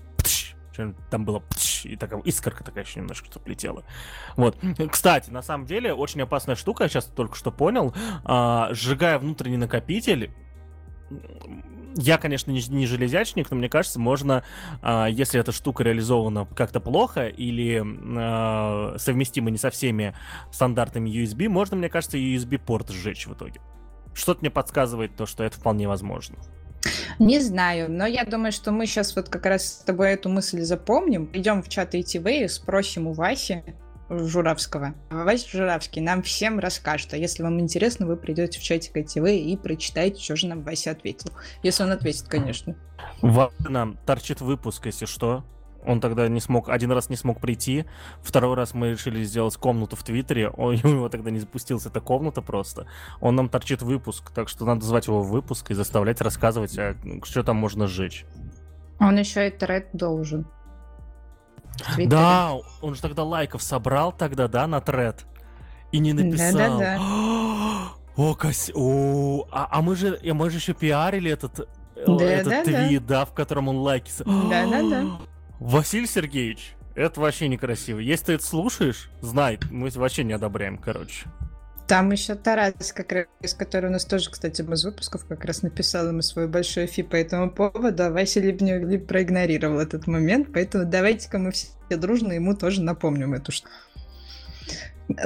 там было и такая искорка такая еще немножко что летела. Вот. Кстати, на самом деле, очень опасная штука, я сейчас только что понял, а, сжигая внутренний накопитель, я, конечно, не, не железячник, но мне кажется, можно, э, если эта штука реализована как-то плохо или э, совместима не со всеми стандартами USB, можно, мне кажется, USB-порт сжечь в итоге. Что-то мне подсказывает то, что это вполне возможно. Не знаю, но я думаю, что мы сейчас вот как раз с тобой эту мысль запомним, идем в чат ITV и спросим у Васи, Журавского. Вася Журавский нам всем расскажет. А если вам интересно, вы придете в чатик ТВ и прочитаете, что же нам Вася ответил. Если он ответит, конечно. Нам торчит выпуск, если что. Он тогда не смог, один раз не смог прийти, второй раз мы решили сделать комнату в Твиттере, он, у него тогда не запустилась эта комната просто. Он нам торчит выпуск, так что надо звать его в выпуск и заставлять рассказывать, а, что там можно сжечь. Он еще и тред должен. Да, он же тогда лайков собрал тогда, да, на тред. И не написал. Да-да-да. О, кось... О, а, а мы же, а мы же еще пиарили этот, э, да, этот да, твит, да. да, в котором он лайки... Да-да-да. Василий Сергеевич, это вообще некрасиво. Если ты это слушаешь, знай, мы вообще не одобряем, короче. Там еще Тарас, как раз, который у нас тоже, кстати, из выпусков как раз написал ему свой большой фи по этому поводу, а Вася Либнев проигнорировал этот момент, поэтому давайте-ка мы все дружно ему тоже напомним эту штуку.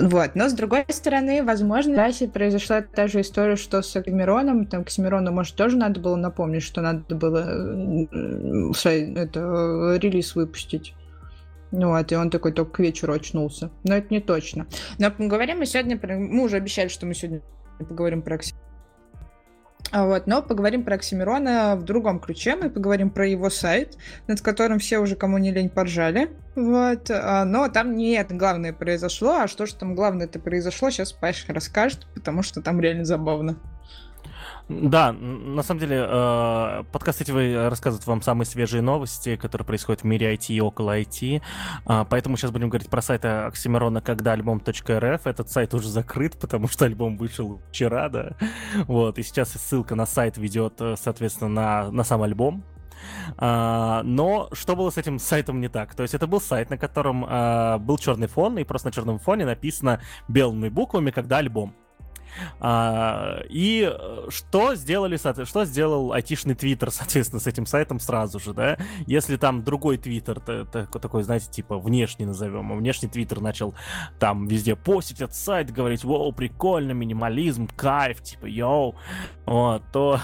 Вот. Но, с другой стороны, возможно, в Васе произошла та же история, что с Оксимироном. Там Оксимирону, может, тоже надо было напомнить, что надо было э, это, релиз выпустить. Ну вот, и он такой только к вечеру очнулся. Но это не точно. Но поговорим мы сегодня про... Мы уже обещали, что мы сегодня поговорим про Оксимирона. Вот, но поговорим про Оксимирона в другом ключе. Мы поговорим про его сайт, над которым все уже кому не лень поржали. Вот, а, но там не это главное произошло, а что же там главное это произошло, сейчас Паша расскажет, потому что там реально забавно. Да, на самом деле, э, подкаст эти рассказывает вам самые свежие новости, которые происходят в мире IT и около IT. Э, поэтому сейчас будем говорить про сайт Оксимирона когда альбом.рф. Этот сайт уже закрыт, потому что альбом вышел вчера, да. Вот, и сейчас ссылка на сайт ведет, э, соответственно, на, на сам альбом. Uh, но что было с этим сайтом не так? То есть это был сайт, на котором uh, был черный фон, и просто на черном фоне написано белыми буквами, когда альбом. А, и что сделали, что сделал айтишный твиттер, соответственно, с этим сайтом сразу же, да? Если там другой твиттер, такой, знаете, типа внешний назовем, а внешний твиттер начал там везде постить этот сайт, говорить, вау, прикольно, минимализм, кайф, типа, йоу, вот, то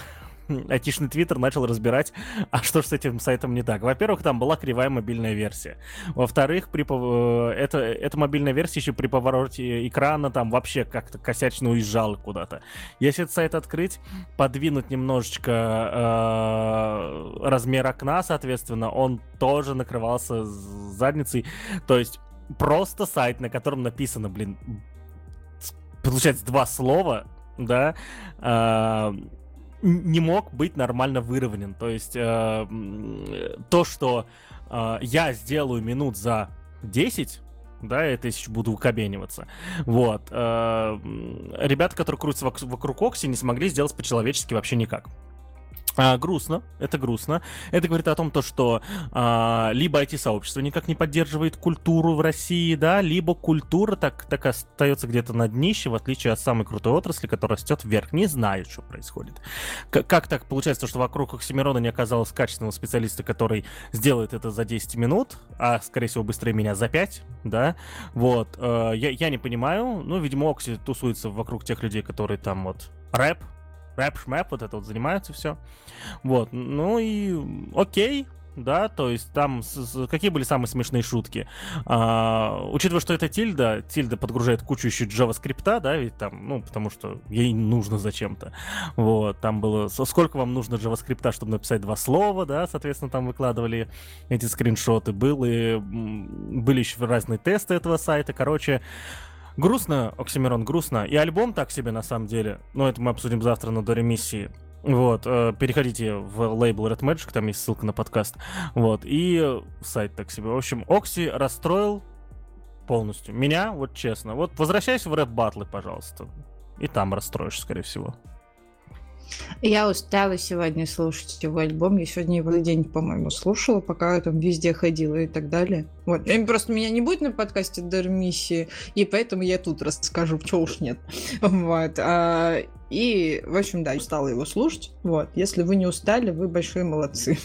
айтишный твиттер начал разбирать, а что же с этим сайтом не так. Во-первых, там была кривая мобильная версия. Во-вторых, при, э, это, эта мобильная версия еще при повороте экрана там вообще как-то косячно уезжала куда-то. Если этот сайт открыть, подвинуть немножечко э, размер окна, соответственно, он тоже накрывался задницей. То есть просто сайт, на котором написано, блин, получается два слова, да, э, не мог быть нормально выровнен. То есть э, то, что э, я сделаю минут за 10, да, это если буду укобениваться. Вот. Э, ребята, которые крутятся вокруг Окси, не смогли сделать по-человечески вообще никак. А, грустно, это грустно. Это говорит о том, то, что а, либо IT-сообщество никак не поддерживает культуру в России, да, либо культура так, так остается где-то на днище, в отличие от самой крутой отрасли, которая растет вверх. Не знаю, что происходит. К- как так получается, что вокруг Оксимирона не оказалось качественного специалиста, который сделает это за 10 минут, а, скорее всего, быстрее меня за 5, да? Вот. Э, я, я не понимаю. Ну, видимо, Окси тусуется вокруг тех людей, которые там вот рэп, рэп-шмэп, вот это вот занимаются все. Вот, ну и окей, да, то есть там с, с, какие были самые смешные шутки. А, учитывая, что это тильда, тильда подгружает кучу еще JavaScript, да, ведь там, ну, потому что ей нужно зачем-то. Вот, там было, сколько вам нужно JavaScript, чтобы написать два слова, да, соответственно, там выкладывали эти скриншоты. Были, были еще разные тесты этого сайта, короче, Грустно, Оксимирон, грустно. И альбом так себе, на самом деле. Но это мы обсудим завтра на Доре миссии. Вот, э, переходите в лейбл Red Magic, там есть ссылка на подкаст. Вот, и сайт так себе. В общем, Окси расстроил полностью. Меня, вот честно. Вот возвращайся в рэп батлы, пожалуйста. И там расстроишь, скорее всего. Я устала сегодня слушать его альбом. Я сегодня его день, по-моему, слушала, пока я там везде ходила и так далее. Вот. И просто меня не будет на подкасте Дермиссии, и поэтому я тут расскажу, что уж нет. Вот. А, и, в общем, да, устала его слушать. Вот. Если вы не устали, вы большие молодцы.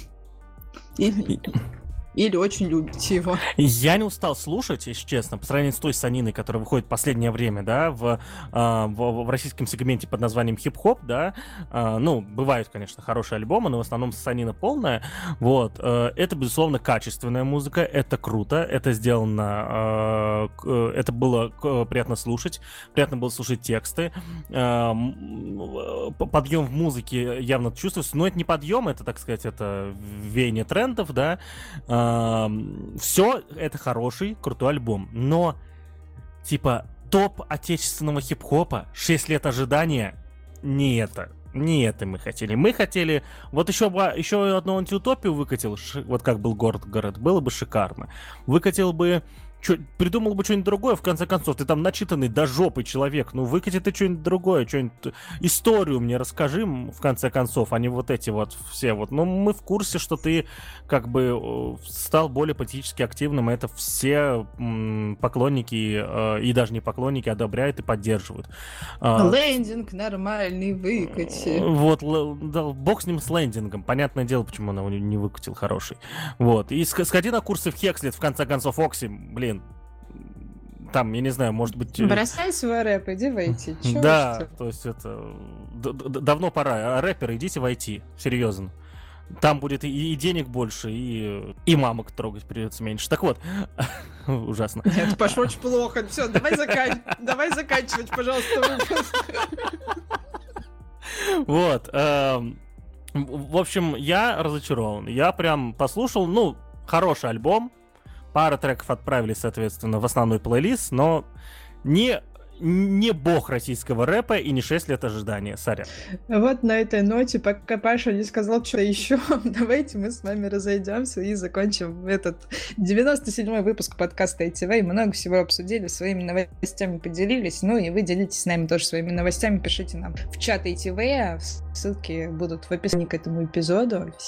Или очень любите его. Я не устал слушать, если честно, по сравнению с той саниной, которая выходит в последнее время, да, в, э, в, в российском сегменте под названием хип-хоп, да. Э, ну, бывают, конечно, хорошие альбомы, но в основном санина полная. Вот. Э, это, безусловно, качественная музыка, это круто, это сделано, э, это было приятно слушать, приятно было слушать тексты. Подъем в музыке явно чувствуется, но это не подъем, это, так сказать, это веяние трендов, да. Все это хороший, крутой альбом. Но, типа, топ отечественного хип-хопа, 6 лет ожидания, не это. Не это мы хотели. Мы хотели... Вот еще, еще одну антиутопию выкатил, вот как был город-город, было бы шикарно. Выкатил бы Чё, придумал бы что-нибудь другое, в конце концов. Ты там начитанный до жопы человек. Ну, выкати ты что-нибудь другое, что-нибудь... Историю мне расскажи, в конце концов, а не вот эти вот все вот. Ну, мы в курсе, что ты как бы стал более политически активным, и это все поклонники, э, и даже не поклонники, одобряют и поддерживают. А, лендинг нормальный выкати. Вот, да, бог с ним с лендингом. Понятное дело, почему он его не выкатил хороший. Вот. И сходи на курсы в Хекслет, в конце концов, Окси, блин, там, я не знаю, может быть... Э, Бросай свой рэп, иди войти. Чё да, то есть это... Давно пора. А рэперы, идите войти, серьезно. Там будет и, и денег больше, и, и мамок трогать придется меньше. Так вот, ужасно. Нет, пошло очень плохо. Все, давай, закан... давай заканчивать, пожалуйста, выпуск. Вот. Эм, в общем, я разочарован. Я прям послушал, ну, хороший альбом, Пара треков отправили, соответственно, в основной плейлист, но не не бог российского рэпа и не 6 лет ожидания. Сорян. Вот на этой ноте, пока Паша не сказал что-то еще, давайте мы с вами разойдемся и закончим этот 97-й выпуск подкаста ITV. Много всего обсудили, своими новостями поделились. Ну и вы делитесь с нами тоже своими новостями. Пишите нам в чат ITV. Ссылки будут в описании к этому эпизоду.